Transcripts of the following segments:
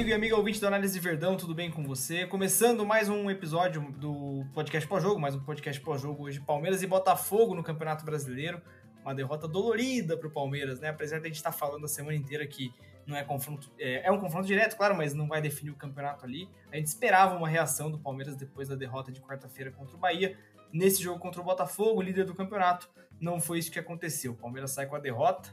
Amigo e amiga ouvinte do Análise Verdão, tudo bem com você? Começando mais um episódio do podcast pós-jogo, mais um podcast pós-jogo hoje, Palmeiras e Botafogo no Campeonato Brasileiro. Uma derrota dolorida para o Palmeiras, né? Apesar de a gente estar tá falando a semana inteira que não é confronto, é, é, um confronto direto, claro, mas não vai definir o campeonato ali. A gente esperava uma reação do Palmeiras depois da derrota de quarta-feira contra o Bahia. Nesse jogo contra o Botafogo, líder do campeonato, não foi isso que aconteceu. O Palmeiras sai com a derrota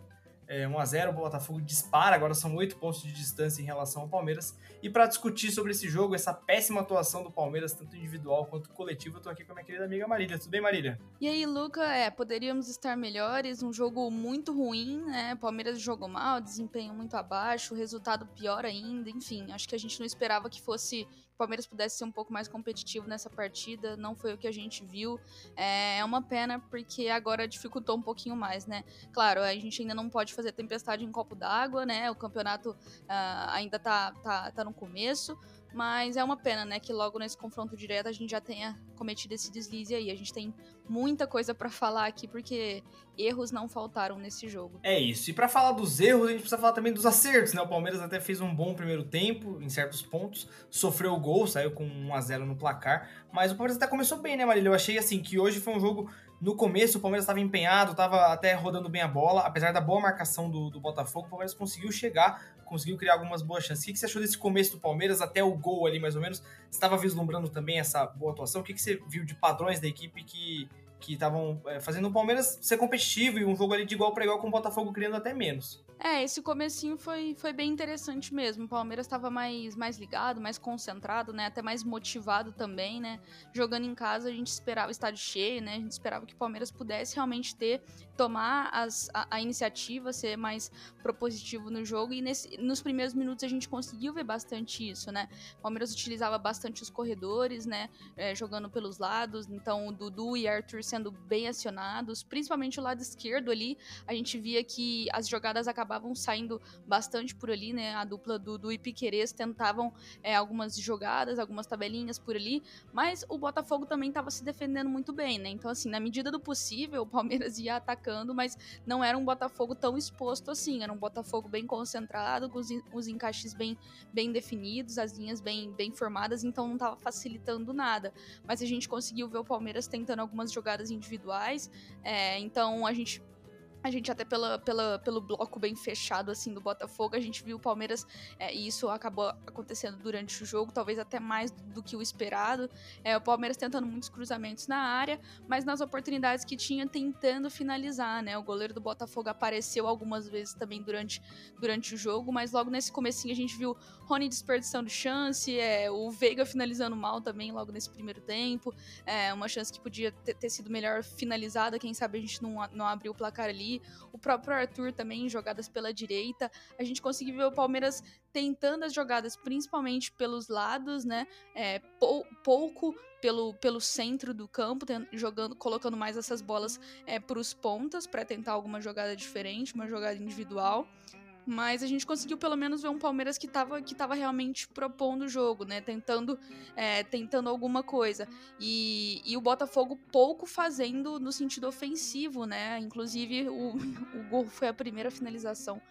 é, 1x0, o Botafogo dispara, agora são 8 pontos de distância em relação ao Palmeiras. E para discutir sobre esse jogo, essa péssima atuação do Palmeiras, tanto individual quanto coletivo, eu tô aqui com a minha querida amiga Marília. Tudo bem, Marília? E aí, Luca, é, poderíamos estar melhores, um jogo muito ruim, né? Palmeiras jogou mal, desempenho muito abaixo, resultado pior ainda, enfim, acho que a gente não esperava que fosse o Palmeiras pudesse ser um pouco mais competitivo nessa partida, não foi o que a gente viu. É, é uma pena porque agora dificultou um pouquinho mais, né? Claro, a gente ainda não pode fazer tempestade em copo d'água, né? O campeonato uh, ainda tá, tá, tá no começo, mas é uma pena, né, que logo nesse confronto direto a gente já tenha cometido esse deslize aí. A gente tem muita coisa para falar aqui porque erros não faltaram nesse jogo. É isso. E para falar dos erros, a gente precisa falar também dos acertos, né? O Palmeiras até fez um bom primeiro tempo em certos pontos, sofreu o gol, saiu com 1 a 0 no placar, mas o Palmeiras até começou bem, né, Marília? Eu achei assim que hoje foi um jogo no começo o Palmeiras estava empenhado, estava até rodando bem a bola, apesar da boa marcação do, do Botafogo, o Palmeiras conseguiu chegar, conseguiu criar algumas boas chances. O que, você achou desse começo do Palmeiras até o gol ali, mais ou menos? Estava vislumbrando também essa boa atuação? O que, que você viu de padrões da equipe que que estavam é, fazendo o Palmeiras ser competitivo e um jogo ali de igual para igual com o Botafogo criando até menos. É, esse comecinho foi, foi bem interessante mesmo. O Palmeiras estava mais, mais ligado, mais concentrado, né? Até mais motivado também, né? Jogando em casa, a gente esperava estádio cheio, né? A gente esperava que o Palmeiras pudesse realmente ter, tomar as, a, a iniciativa, ser mais propositivo no jogo. E nesse, nos primeiros minutos a gente conseguiu ver bastante isso, né? O Palmeiras utilizava bastante os corredores, né? É, jogando pelos lados. Então, o Dudu e Arthur sendo bem acionados, principalmente o lado esquerdo ali, a gente via que as jogadas acabavam saindo bastante por ali, né? A dupla do, do Ipiquerez tentavam é, algumas jogadas, algumas tabelinhas por ali, mas o Botafogo também estava se defendendo muito bem, né? Então, assim, na medida do possível, o Palmeiras ia atacando, mas não era um Botafogo tão exposto assim, era um Botafogo bem concentrado, com os, os encaixes bem, bem definidos, as linhas bem, bem formadas, então não estava facilitando nada. Mas a gente conseguiu ver o Palmeiras tentando algumas jogadas jogadas individuais. É, então a gente a gente até pela, pela, pelo bloco bem fechado assim do Botafogo, a gente viu o Palmeiras é, e isso acabou acontecendo durante o jogo, talvez até mais do que o esperado. É, o Palmeiras tentando muitos cruzamentos na área, mas nas oportunidades que tinha tentando finalizar, né? O goleiro do Botafogo apareceu algumas vezes também durante, durante o jogo, mas logo nesse comecinho a gente viu Rony desperdiçando chance, é, o Veiga finalizando mal também logo nesse primeiro tempo, é, uma chance que podia ter, ter sido melhor finalizada, quem sabe a gente não, não abriu o placar ali o próprio Arthur também, jogadas pela direita. A gente conseguiu ver o Palmeiras tentando as jogadas, principalmente pelos lados, né? É, pou, pouco pelo, pelo centro do campo, jogando, colocando mais essas bolas é, para os pontas para tentar alguma jogada diferente, uma jogada individual. Mas a gente conseguiu pelo menos ver um Palmeiras que estava que tava realmente propondo o jogo, né? Tentando, é, tentando alguma coisa. E, e o Botafogo pouco fazendo no sentido ofensivo, né? Inclusive, o, o gol foi a primeira finalização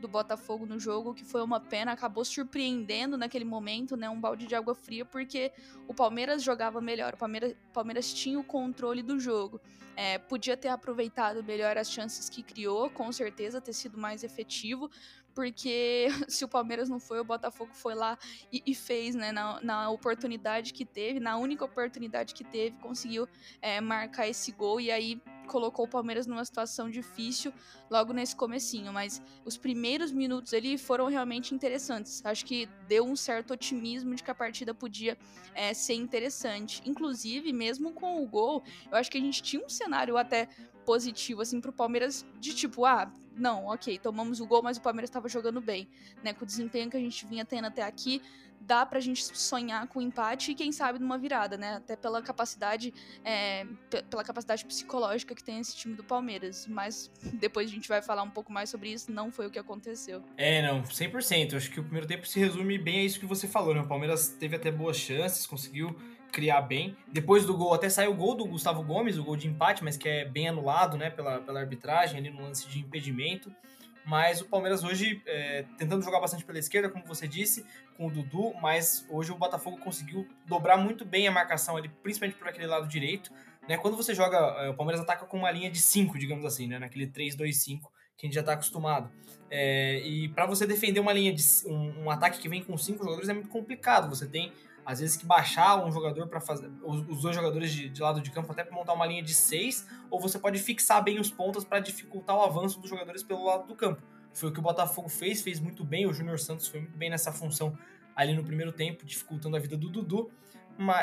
do Botafogo no jogo, que foi uma pena, acabou surpreendendo naquele momento, né? Um balde de água fria, porque o Palmeiras jogava melhor, o Palmeiras, Palmeiras tinha o controle do jogo. É, podia ter aproveitado melhor as chances que criou, com certeza, ter sido mais efetivo, porque se o Palmeiras não foi, o Botafogo foi lá e, e fez, né? Na, na, oportunidade que teve, na única oportunidade que teve, conseguiu é, marcar esse gol e aí colocou o Palmeiras numa situação difícil logo nesse comecinho, mas os primeiros minutos ali foram realmente interessantes. Acho que deu um certo otimismo de que a partida podia é, ser interessante. Inclusive, mesmo com o gol, eu acho que a gente tinha um cenário até positivo, assim, pro Palmeiras de tipo, ah, não, ok, tomamos o gol, mas o Palmeiras estava jogando bem, né? Com o desempenho que a gente vinha tendo até aqui, dá pra gente sonhar com empate e quem sabe numa virada, né? Até pela capacidade, é, pela capacidade psicológica que tem esse time do Palmeiras. Mas depois a gente vai falar um pouco mais sobre isso, não foi o que aconteceu. É, não, 100%. Acho que o primeiro tempo se resume bem a isso que você falou, né? O Palmeiras teve até boas chances, conseguiu criar bem. Depois do gol, até saiu o gol do Gustavo Gomes, o gol de empate, mas que é bem anulado, né, pela, pela arbitragem ali no lance de impedimento. Mas o Palmeiras hoje, é, tentando jogar bastante pela esquerda, como você disse, com o Dudu, mas hoje o Botafogo conseguiu dobrar muito bem a marcação ali, principalmente por aquele lado direito. Né? Quando você joga, é, o Palmeiras ataca com uma linha de 5, digamos assim, né? naquele 3-2-5 que a gente já está acostumado. É, e para você defender uma linha de um, um, ataque que vem com cinco jogadores é muito complicado. Você tem às vezes que baixar um jogador para fazer os, dois jogadores de, de, lado de campo até para montar uma linha de seis, ou você pode fixar bem os pontos para dificultar o avanço dos jogadores pelo lado do campo. Foi o que o Botafogo fez, fez muito bem. O Júnior Santos foi muito bem nessa função ali no primeiro tempo, dificultando a vida do Dudu.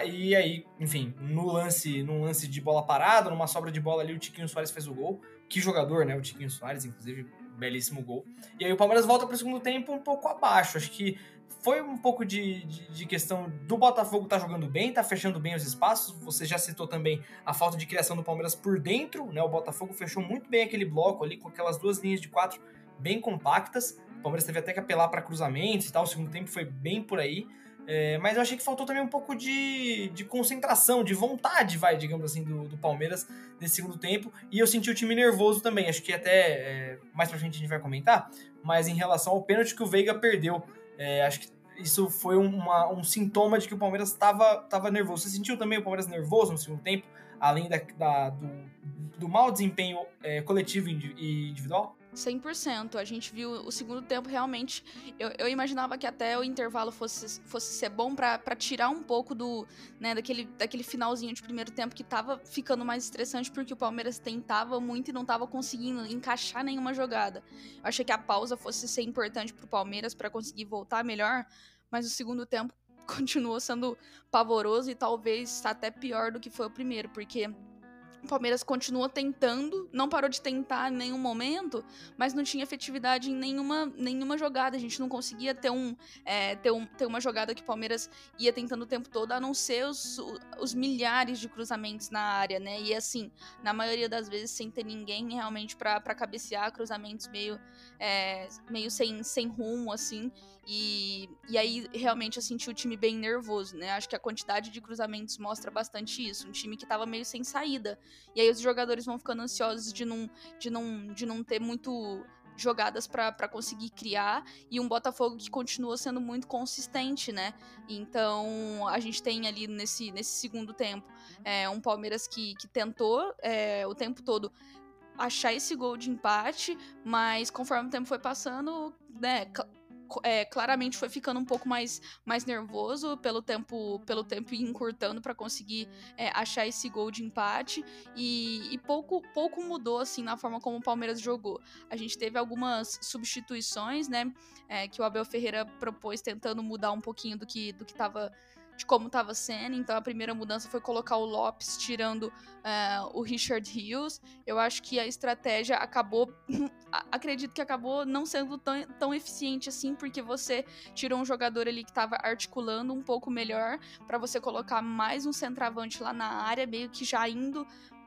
E aí, enfim, no lance, num lance de bola parada, numa sobra de bola ali, o Tiquinho Soares fez o gol. Que jogador, né? O Tiquinho Soares, inclusive, belíssimo gol. E aí o Palmeiras volta para o segundo tempo um pouco abaixo. Acho que foi um pouco de, de, de, questão do Botafogo tá jogando bem, tá fechando bem os espaços. Você já citou também a falta de criação do Palmeiras por dentro, né? O Botafogo fechou muito bem aquele bloco ali com aquelas duas linhas de quatro bem compactas. O Palmeiras teve até que apelar para cruzamentos e tal. O segundo tempo foi bem por aí. É, mas eu achei que faltou também um pouco de, de concentração, de vontade, vai, digamos assim, do, do Palmeiras nesse segundo tempo. E eu senti o time nervoso também. Acho que até é, mais pra frente a gente vai comentar. Mas em relação ao pênalti que o Veiga perdeu, é, acho que isso foi uma, um sintoma de que o Palmeiras estava nervoso. Você sentiu também o Palmeiras nervoso no segundo tempo, além da, da do, do mau desempenho é, coletivo e individual? 100%. A gente viu o segundo tempo realmente. Eu, eu imaginava que até o intervalo fosse, fosse ser bom para tirar um pouco do, né, daquele, daquele finalzinho de primeiro tempo que tava ficando mais estressante porque o Palmeiras tentava muito e não tava conseguindo encaixar nenhuma jogada. Eu achei que a pausa fosse ser importante pro Palmeiras para conseguir voltar melhor, mas o segundo tempo continuou sendo pavoroso e talvez até pior do que foi o primeiro, porque o Palmeiras continua tentando, não parou de tentar em nenhum momento, mas não tinha efetividade em nenhuma, nenhuma jogada. A gente não conseguia ter, um, é, ter, um, ter uma jogada que o Palmeiras ia tentando o tempo todo, a não ser os, os milhares de cruzamentos na área, né? E assim, na maioria das vezes sem ter ninguém realmente para cabecear, cruzamentos meio, é, meio sem, sem rumo, assim. E, e aí realmente eu senti o time bem nervoso, né? Acho que a quantidade de cruzamentos mostra bastante isso. Um time que tava meio sem saída. E aí os jogadores vão ficando ansiosos de não, de não, de não ter muito jogadas para conseguir criar e um Botafogo que continua sendo muito consistente, né? Então a gente tem ali nesse, nesse segundo tempo é, um Palmeiras que, que tentou é, o tempo todo achar esse gol de empate, mas conforme o tempo foi passando, né, é, claramente foi ficando um pouco mais, mais nervoso pelo tempo pelo tempo encurtando para conseguir é, achar esse gol de empate e, e, pouco pouco mudou assim na forma como o Palmeiras jogou. A gente teve algumas substituições, né, é, que o Abel Ferreira propôs tentando mudar um pouquinho do que do que estava de como estava sendo. Então a primeira mudança foi colocar o Lopes tirando uh, o Richard Hughes. Eu acho que a estratégia acabou, acredito que acabou não sendo tão, tão eficiente assim, porque você tirou um jogador ali que estava articulando um pouco melhor para você colocar mais um centroavante lá na área, meio que já indo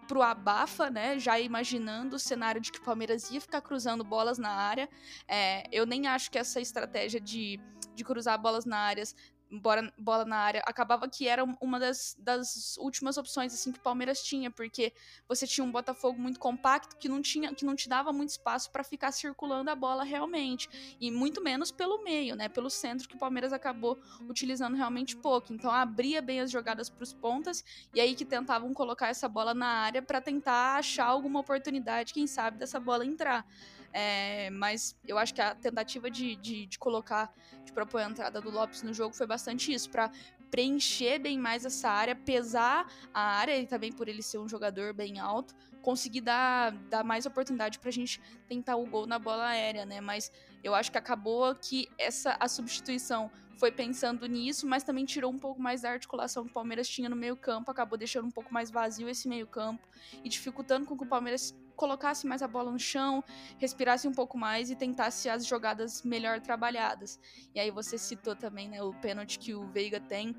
pro abafa, né? Já imaginando o cenário de que o Palmeiras ia ficar cruzando bolas na área. É, eu nem acho que essa estratégia de, de cruzar bolas na área bola, bola na área, acabava que era uma das, das últimas opções assim que o Palmeiras tinha, porque você tinha um Botafogo muito compacto que não tinha que não te dava muito espaço para ficar circulando a bola realmente, e muito menos pelo meio, né, pelo centro que o Palmeiras acabou utilizando realmente pouco. Então abria bem as jogadas para os pontas e aí que tentavam colocar essa bola na área para tentar achar alguma oportunidade, quem sabe dessa bola entrar. É, mas eu acho que a tentativa de, de, de, colocar, de propor a entrada do Lopes no jogo foi bastante isso, para preencher bem mais essa área, pesar a área, e também por ele ser um jogador bem alto, conseguir dar, dar mais oportunidade pra gente tentar o gol na bola aérea, né? Mas eu acho que acabou que essa a substituição foi pensando nisso, mas também tirou um pouco mais da articulação que o Palmeiras tinha no meio-campo, acabou deixando um pouco mais vazio esse meio-campo e dificultando com que o Palmeiras colocasse mais a bola no chão, respirasse um pouco mais e tentasse as jogadas melhor trabalhadas. E aí você citou também, né, o pênalti que o Veiga tem.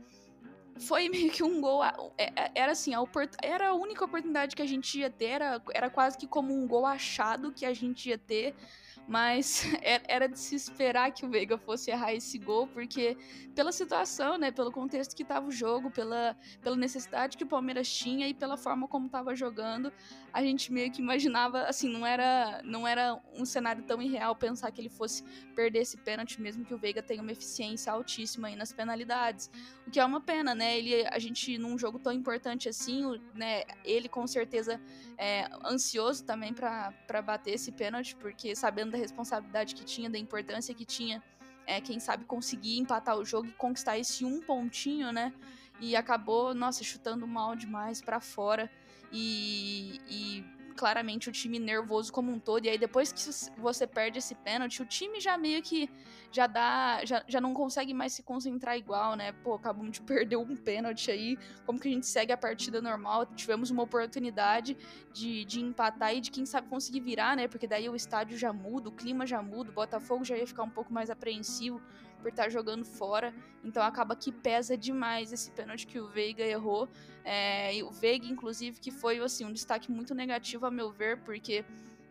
Foi meio que um gol. É, é, era assim, a era a única oportunidade que a gente ia ter, era, era quase que como um gol achado que a gente ia ter mas é, era de se esperar que o Veiga fosse errar esse gol, porque pela situação, né, pelo contexto que estava o jogo, pela, pela necessidade que o Palmeiras tinha e pela forma como estava jogando, a gente meio que imaginava, assim, não era, não era um cenário tão irreal pensar que ele fosse perder esse pênalti, mesmo que o Veiga tenha uma eficiência altíssima aí nas penalidades. O que é uma pena, né? Ele, a gente, num jogo tão importante assim, né, ele com certeza é ansioso também para bater esse pênalti, porque sabendo da responsabilidade que tinha, da importância que tinha, é, quem sabe conseguir empatar o jogo e conquistar esse um pontinho, né? E acabou, nossa, chutando mal demais para fora. E, e, claramente o time nervoso como um todo. E aí depois que você perde esse pênalti, o time já meio que já dá, já, já não consegue mais se concentrar igual, né? Pô, acabamos de perder um pênalti aí, como que a gente segue a partida normal? Tivemos uma oportunidade de, de empatar e de quem sabe conseguir virar, né? Porque daí o estádio já muda, o clima já muda, o Botafogo já ia ficar um pouco mais apreensivo por estar jogando fora. Então acaba que pesa demais esse pênalti que o Veiga errou. É, o Veiga, inclusive, que foi assim, um destaque muito negativo, a meu ver, porque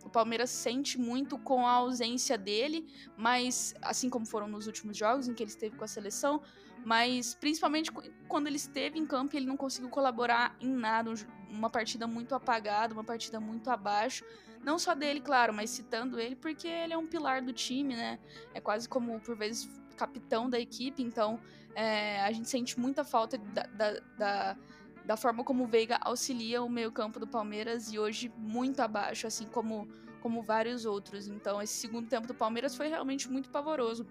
o Palmeiras sente muito com a ausência dele, mas assim como foram nos últimos jogos em que ele esteve com a seleção, mas principalmente quando ele esteve em campo, ele não conseguiu colaborar em nada, uma partida muito apagada, uma partida muito abaixo. Não só dele, claro, mas citando ele porque ele é um pilar do time, né? É quase como por vezes capitão da equipe, então é, a gente sente muita falta da, da, da, da forma como o Veiga auxilia o meio-campo do Palmeiras e hoje muito abaixo, assim como, como vários outros. Então, esse segundo tempo do Palmeiras foi realmente muito pavoroso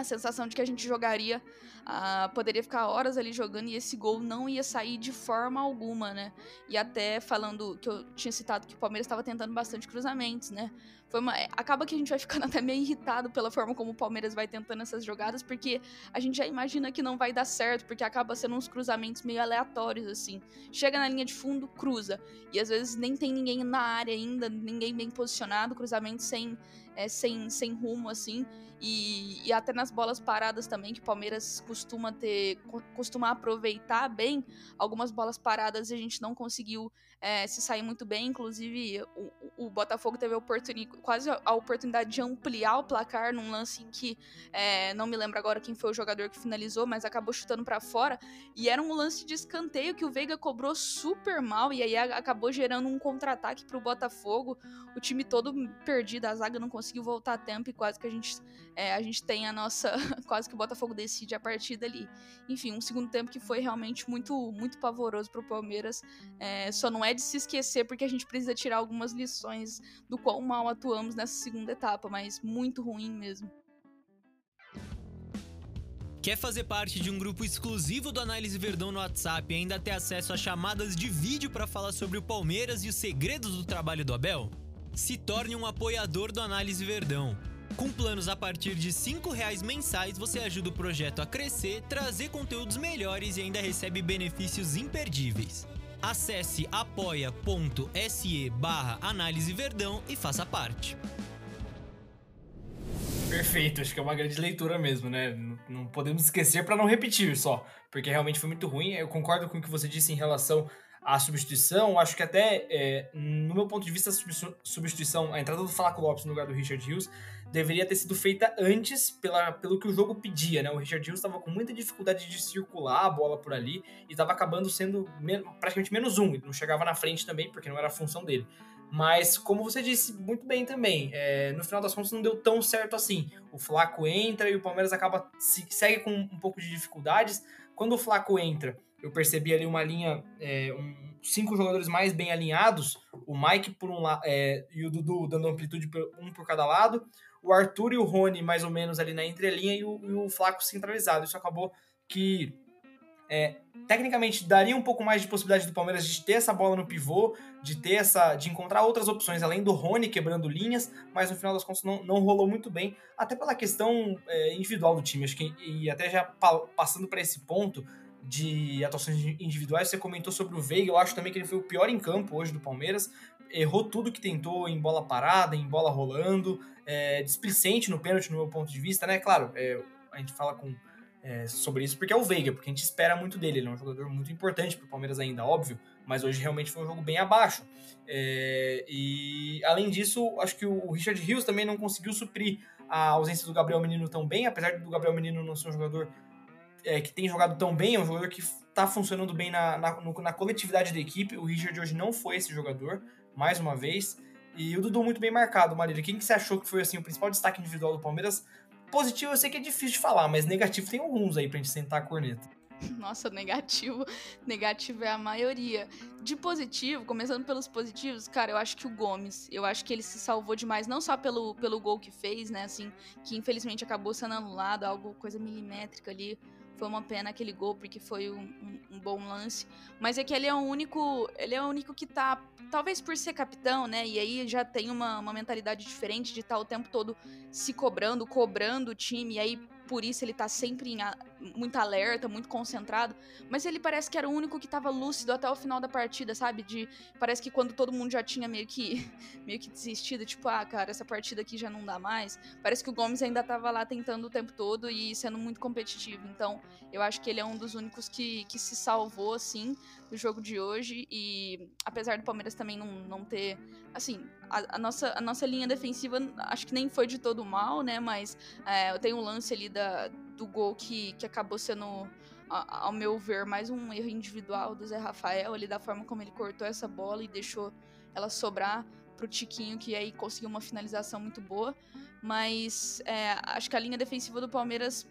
a sensação de que a gente jogaria, uh, poderia ficar horas ali jogando e esse gol não ia sair de forma alguma, né? E até falando que eu tinha citado que o Palmeiras estava tentando bastante cruzamentos, né? Foi uma, é, acaba que a gente vai ficando até meio irritado pela forma como o Palmeiras vai tentando essas jogadas, porque a gente já imagina que não vai dar certo, porque acaba sendo uns cruzamentos meio aleatórios, assim. Chega na linha de fundo, cruza. E às vezes nem tem ninguém na área ainda, ninguém bem posicionado, cruzamento sem, é, sem, sem rumo, assim. E, e, até nas bolas paradas também, que o Palmeiras costuma ter, costuma aproveitar bem. Algumas bolas paradas a gente não conseguiu é, se sair muito bem. Inclusive, o, o Botafogo teve quase a oportunidade de ampliar o placar num lance em que é, não me lembro agora quem foi o jogador que finalizou, mas acabou chutando para fora. E era um lance de escanteio que o Veiga cobrou super mal e aí acabou gerando um contra-ataque para o Botafogo. O time todo perdido, a zaga não conseguiu voltar a tempo e quase que a gente, é, a gente tem a nossa. quase que o Botafogo decide a partida ali. Enfim, um segundo tempo que foi realmente muito, muito pavoroso para o Palmeiras. É, só não é é de se esquecer, porque a gente precisa tirar algumas lições do quão mal atuamos nessa segunda etapa, mas muito ruim mesmo. Quer fazer parte de um grupo exclusivo do Análise Verdão no WhatsApp e ainda ter acesso a chamadas de vídeo para falar sobre o Palmeiras e os segredos do trabalho do Abel? Se torne um apoiador do Análise Verdão. Com planos a partir de R$ reais mensais, você ajuda o projeto a crescer, trazer conteúdos melhores e ainda recebe benefícios imperdíveis. Acesse apoia.se barra Análise Verdão e faça parte. Perfeito, acho que é uma grande leitura mesmo, né? Não podemos esquecer para não repetir só, porque realmente foi muito ruim. Eu concordo com o que você disse em relação à substituição. Acho que até, é, no meu ponto de vista, a substituição, a entrada do Flaco Lopes no lugar do Richard Hughes deveria ter sido feita antes pela, pelo que o jogo pedia, né? O Richard Hughes estava com muita dificuldade de circular a bola por ali e estava acabando sendo men praticamente menos um, não chegava na frente também porque não era a função dele. Mas, como você disse muito bem também, é, no final das contas não deu tão certo assim. O Flaco entra e o Palmeiras acaba se, segue com um pouco de dificuldades. Quando o Flaco entra, eu percebi ali uma linha, é, um, cinco jogadores mais bem alinhados, o Mike por um lado é, e o Dudu dando amplitude um por cada lado, o Arthur e o Rony mais ou menos ali na entrelinha e o, e o Flaco centralizado. Isso acabou que é, tecnicamente daria um pouco mais de possibilidade do Palmeiras de ter essa bola no pivô, de ter essa, de encontrar outras opções além do Rony quebrando linhas, mas no final das contas não, não rolou muito bem, até pela questão é, individual do time. Acho que e até já passando para esse ponto de atuações individuais, você comentou sobre o Veiga, eu acho também que ele foi o pior em campo hoje do Palmeiras, errou tudo que tentou em bola parada, em bola rolando, é, displicente no pênalti, no meu ponto de vista, né? Claro, é, a gente fala com, é, sobre isso porque é o Veiga, porque a gente espera muito dele, ele é um jogador muito importante para o Palmeiras ainda, óbvio, mas hoje realmente foi um jogo bem abaixo. É, e além disso, acho que o Richard Rios também não conseguiu suprir a ausência do Gabriel Menino tão bem, apesar do Gabriel Menino não ser um jogador é, que tem jogado tão bem, é um jogador que está funcionando bem na, na, no, na, coletividade da equipe. O Richard hoje não foi esse jogador, mais uma vez. E o Dudu muito bem marcado, Marília. Quem que você achou que foi assim, o principal destaque individual do Palmeiras? Positivo eu sei que é difícil de falar, mas negativo tem alguns aí pra gente sentar a corneta. Nossa, negativo. Negativo é a maioria. De positivo, começando pelos positivos, cara, eu acho que o Gomes, eu acho que ele se salvou demais, não só pelo, pelo gol que fez, né, assim, que infelizmente acabou sendo anulado, algo, coisa milimétrica ali. Foi uma pena aquele gol, porque foi um, um, um, bom lance. Mas é que ele é o único. Ele é o único que tá. Talvez por ser capitão, né? E aí já tem uma, uma mentalidade diferente de estar tá o tempo todo se cobrando, cobrando o time. E aí por isso ele tá sempre em muito alerta, muito concentrado, mas ele parece que era o único que tava lúcido até o final da partida, sabe? De parece que quando todo mundo já tinha meio que meio que desistido, tipo, ah, cara, essa partida aqui já não dá mais. Parece que o Gomes ainda tava lá tentando o tempo todo e sendo muito competitivo. Então, eu acho que ele é um dos únicos que, que se salvou assim do jogo de hoje e apesar do Palmeiras também não, não ter assim, a, a, nossa, a nossa linha defensiva acho que nem foi de todo mal, né? Mas é, eu tenho um lance ali da, do gol que, que acabou sendo, ao meu ver, mais um erro individual do Zé Rafael, ali da forma como ele cortou essa bola e deixou ela sobrar pro Tiquinho, que aí conseguiu uma finalização muito boa. Mas é, acho que a linha defensiva do Palmeiras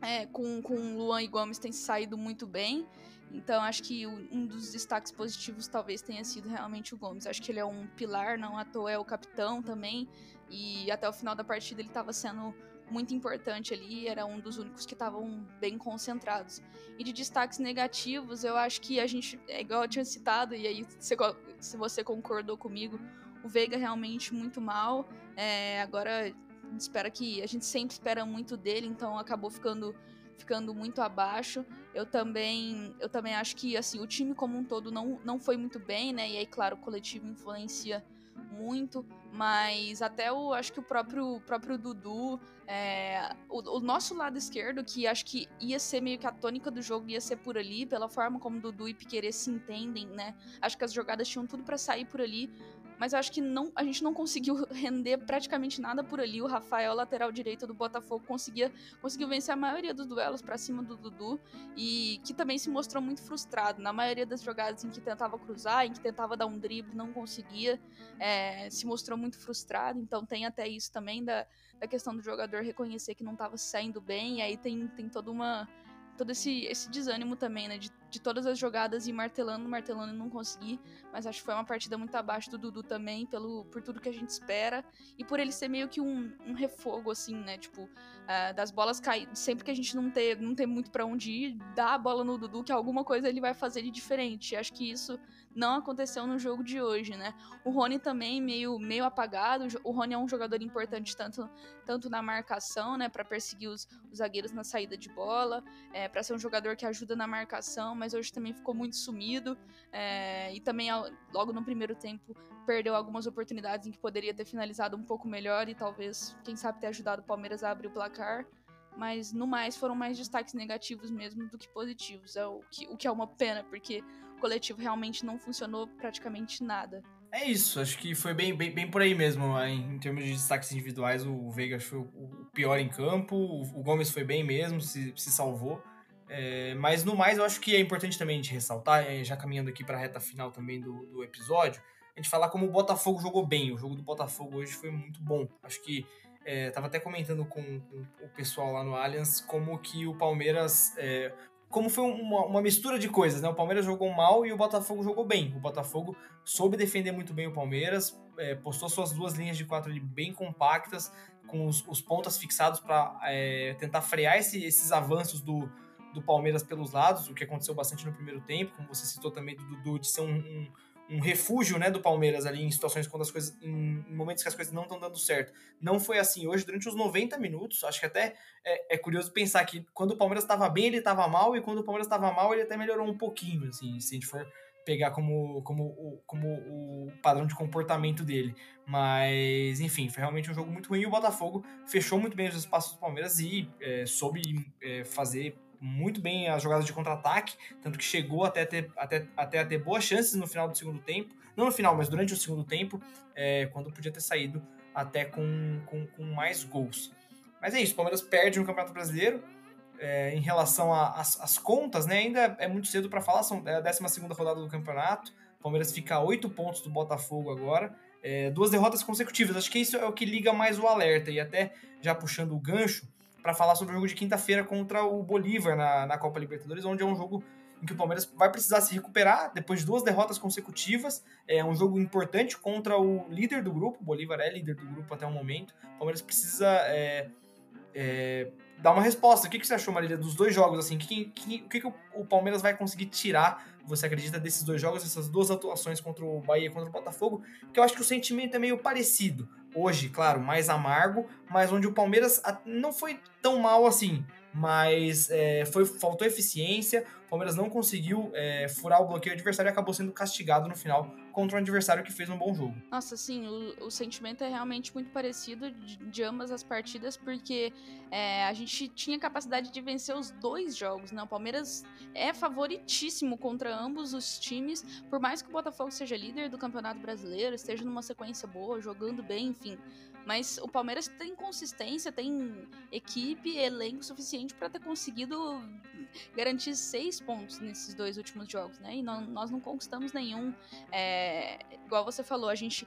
é, com, com Luan e Gomes tem saído muito bem. Então, acho que um dos destaques positivos talvez tenha sido realmente o Gomes. Acho que ele é um pilar, não à toa é o capitão também. E até o final da partida ele estava sendo muito importante ali, era um dos únicos que estavam bem concentrados. E de destaques negativos, eu acho que a gente, é igual eu tinha citado, e aí se, se você concordou comigo, o Veiga realmente muito mal. É, agora espera que a gente sempre espera muito dele, então acabou ficando ficando muito abaixo. Eu também, eu também acho que assim, o time como um todo não, não foi muito bem, né? E aí, claro, o coletivo influencia muito, mas até o acho que o próprio próprio Dudu, é, o, o, nosso lado esquerdo, que acho que ia ser meio que a tônica do jogo, ia ser por ali, pela forma como Dudu e Piquerez se entendem, né? Acho que as jogadas tinham tudo para sair por ali, mas eu acho que não, a gente não conseguiu render praticamente nada por ali. O Rafael, lateral direito do Botafogo, conseguia, conseguiu vencer a maioria dos duelos para cima do Dudu e que também se mostrou muito frustrado. Na maioria das jogadas em que tentava cruzar, em que tentava dar um drible, não conseguia, é, se mostrou muito frustrado. Então tem até isso também da, da questão do jogador reconhecer que não estava saindo bem, e aí tem, tem toda uma todo esse, esse desânimo também, né? De, de todas as jogadas e martelando, martelando e não conseguir. Mas acho que foi uma partida muito abaixo do Dudu também, pelo, por tudo que a gente espera. E por ele ser meio que um, um refogo, assim, né? Tipo, uh, das bolas cair. Sempre que a gente não ter, não ter muito para onde ir, dá a bola no Dudu, que alguma coisa ele vai fazer de diferente. Acho que isso não aconteceu no jogo de hoje, né? O Rony também meio, meio apagado. O Rony é um jogador importante tanto, tanto na marcação, né, para perseguir os, os, zagueiros na saída de bola, é, para ser um jogador que ajuda na marcação, mas hoje também ficou muito sumido. É, e também logo no primeiro tempo perdeu algumas oportunidades em que poderia ter finalizado um pouco melhor e talvez, quem sabe, ter ajudado o Palmeiras a abrir o placar mas no mais foram mais destaques negativos mesmo do que positivos. É o que, o que é uma pena, porque o coletivo realmente não funcionou praticamente nada. É isso, acho que foi bem, bem, bem por aí mesmo. Em, em termos de destaques individuais, o Veiga foi o, o pior em campo, o, o, Gomes foi bem mesmo, se, se salvou. É, mas no mais, eu acho que é importante também a gente ressaltar, é, já caminhando aqui para a reta final também do, do episódio, a gente falar como o Botafogo jogou bem. O jogo do Botafogo hoje foi muito bom. Acho que é, tava até comentando com, com, o pessoal lá no Allianz como que o Palmeiras. É, como foi uma, uma, mistura de coisas, né? O Palmeiras jogou mal e o Botafogo jogou bem. O Botafogo soube defender muito bem o Palmeiras, é, postou suas duas linhas de quatro ali bem compactas, com os, os pontas fixados para é, tentar frear esse, esses avanços do, do Palmeiras pelos lados, o que aconteceu bastante no primeiro tempo, como você citou também do Dudu, de ser um, um um refúgio né, do Palmeiras ali em situações quando as coisas. em momentos que as coisas não estão dando certo. Não foi assim hoje, durante os 90 minutos. Acho que até é, é curioso pensar que quando o Palmeiras estava bem, ele estava mal, e quando o Palmeiras estava mal, ele até melhorou um pouquinho, assim, se a gente for pegar como, como, como o padrão de comportamento dele. Mas, enfim, foi realmente um jogo muito ruim. E o Botafogo fechou muito bem os espaços do Palmeiras e é, soube é, fazer muito bem as jogadas de contra-ataque, tanto que chegou até, ter, até, até a ter boas chances no final do segundo tempo. Não no final, mas durante o segundo tempo, é, quando podia ter saído até com, com, com, mais gols. Mas é isso, o Palmeiras perde no Campeonato Brasileiro. É, em relação às contas, né, ainda é muito cedo para falar, são, é a 12 rodada do campeonato. O Palmeiras fica a 8 pontos do Botafogo agora. É, duas derrotas consecutivas. Acho que isso é o que liga mais o alerta. E até já puxando o gancho para falar sobre o jogo de quinta-feira contra o Bolívar na, na Copa Libertadores, onde é um jogo em que o Palmeiras vai precisar se recuperar depois de duas derrotas consecutivas. É um jogo importante contra o líder do grupo. O Bolívar é líder do grupo até o momento. O Palmeiras precisa é, é, dar uma resposta. O que, que você achou, Marília, dos dois jogos? Assim, que, que, o que, que o Palmeiras vai conseguir tirar, você acredita, desses dois jogos, essas duas atuações contra o Bahia e contra o Botafogo? Que eu acho que o sentimento é meio parecido. Hoje, claro, mais amargo, mas onde o Palmeiras não foi tão mal assim mas é, foi, faltou eficiência. O Palmeiras não conseguiu é, furar o bloqueio adversário e acabou sendo castigado no final contra um adversário que fez um bom jogo. Nossa, sim, o, o sentimento é realmente muito parecido de, de ambas as partidas, porque é, a gente tinha capacidade de vencer os dois jogos, né? O Palmeiras é favoritíssimo contra ambos os times, por mais que o Botafogo seja líder do Campeonato Brasileiro, esteja numa sequência boa, jogando bem, enfim. Mas o Palmeiras tem consistência, tem equipe, elenco suficiente para ter conseguido garantir seis pontos nesses dois últimos jogos, né? E não, nós não conquistamos nenhum. É, igual você falou, a gente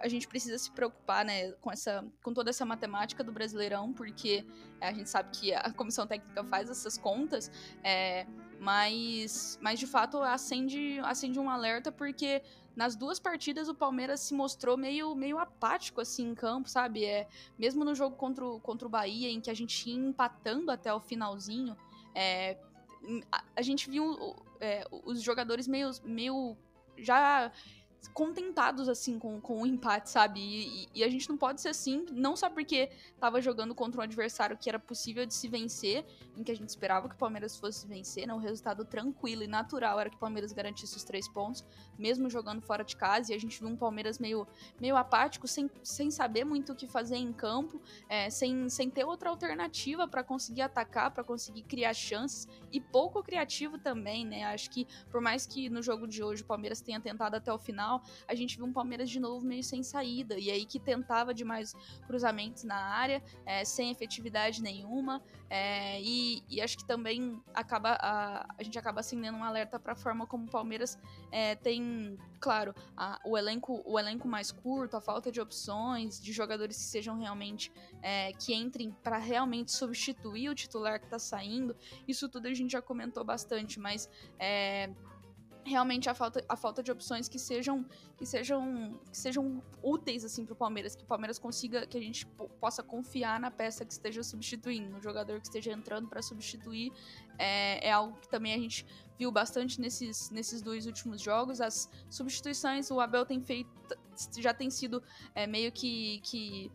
a gente precisa se preocupar, né, com essa, com toda essa matemática do Brasileirão, porque a gente sabe que a comissão técnica faz essas contas, é, mas, mas de fato acende, acende um alerta porque nas duas partidas o Palmeiras se mostrou meio, meio apático assim em campo, sabe? É, mesmo no jogo contra o, contra o Bahia, em que a gente ia empatando até o finalzinho, é, a, a, gente viu é, os jogadores meio, meio já contentados, assim, com, com o empate, sabe? E, e, a gente não pode ser assim, não só porque tava jogando contra um adversário que era possível de se vencer, em que a gente esperava que o Palmeiras fosse vencer, né? Um resultado tranquilo e natural era que o Palmeiras garantisse os três pontos, mesmo jogando fora de casa, e a gente viu um Palmeiras meio, meio apático, sem, sem saber muito o que fazer em campo, é, sem, sem ter outra alternativa para conseguir atacar, para conseguir criar chances, e pouco criativo também, né? Acho que, por mais que no jogo de hoje o Palmeiras tenha tentado até o final, final, a gente viu um Palmeiras de novo meio sem saída, e aí que tentava demais cruzamentos na área, é, sem efetividade nenhuma, é, e, e, acho que também acaba a, a gente acaba acendendo um alerta para a forma como o Palmeiras é, tem, claro, a, o, elenco, o elenco mais curto, a falta de opções, de jogadores que sejam realmente, é, que entrem para realmente substituir o titular que está saindo, isso tudo a gente já comentou bastante, mas é, realmente a falta, a falta de opções que sejam que sejam que sejam úteis assim para o Palmeiras, que o Palmeiras consiga que a gente possa confiar na peça que esteja substituindo, no jogador que esteja entrando para substituir, é, é, algo que também a gente viu bastante nesses, nesses dois últimos jogos. As substituições o Abel tem feito já tem sido é, meio que, que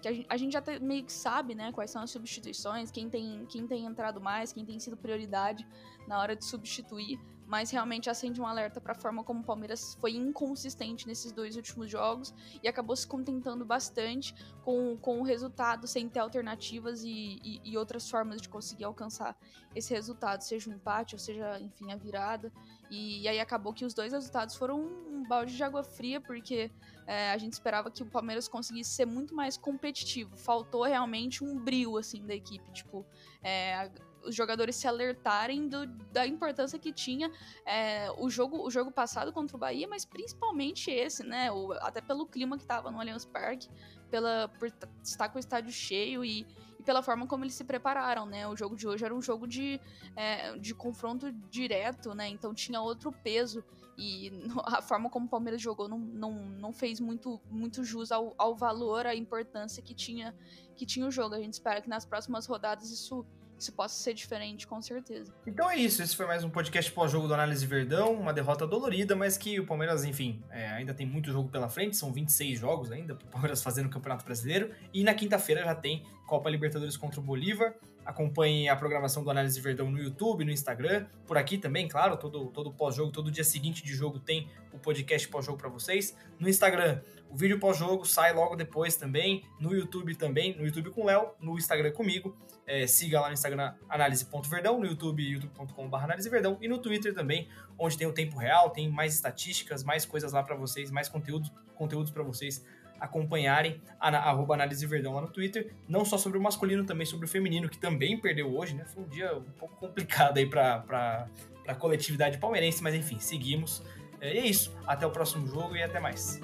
que a gente, a gente já meio que sabe, né, quais são as substituições, quem tem, quem tem entrado mais, quem tem sido prioridade na hora de substituir mas realmente acende um alerta para a forma como o Palmeiras foi inconsistente nesses dois últimos jogos e acabou se contentando bastante com, com o resultado, sem ter alternativas e, e, e outras formas de conseguir alcançar esse resultado, seja um empate ou seja, enfim, a virada. E, e, aí acabou que os dois resultados foram um balde de água fria, porque é, a gente esperava que o Palmeiras conseguisse ser muito mais competitivo. Faltou realmente um brilho, assim, da equipe. Tipo, é, os jogadores se alertarem do, da importância que tinha é, o, jogo, o jogo passado contra o Bahia, mas principalmente esse, né? O, até pelo clima que estava no Allianz Parque, pela, por estar com o estádio cheio e, e, pela forma como eles se prepararam, né? O jogo de hoje era um jogo de, é, de confronto direto, né? Então tinha outro peso. E a forma como o Palmeiras jogou não, não, não fez muito, muito jus ao, ao valor, à importância que tinha, que tinha o jogo. A gente espera que nas próximas rodadas isso isso possa ser diferente, com certeza. Então é isso, esse foi mais um podcast pós-jogo do Análise Verdão, uma derrota dolorida, mas que o Palmeiras, enfim, é, ainda tem muito jogo pela frente, são 26 jogos ainda. Para o Palmeiras fazer no Campeonato Brasileiro, e na quinta-feira já tem Copa Libertadores contra o Bolívar, acompanhe a programação do Análise Verdão no YouTube, no Instagram, por aqui também, claro, todo, todo pós-jogo, todo dia seguinte de jogo tem o podcast pós-jogo para vocês. No Instagram, O vídeo pós-jogo sai logo depois também, no YouTube também, no YouTube com o Léo, no Instagram comigo. É, siga lá no Instagram análise.verdão, no YouTube youtube.com.br analiseverdão e no Twitter também, onde tem o tempo real, tem mais estatísticas, mais coisas lá para vocês, mais conteúdo, conteúdos para vocês acompanharem a, Análise Verdão lá no Twitter, não só sobre o masculino, também sobre o feminino, que também perdeu hoje, né? Foi um dia um pouco complicado aí para a coletividade palmeirense, mas enfim, seguimos. É, e é isso. Até o próximo jogo e até mais.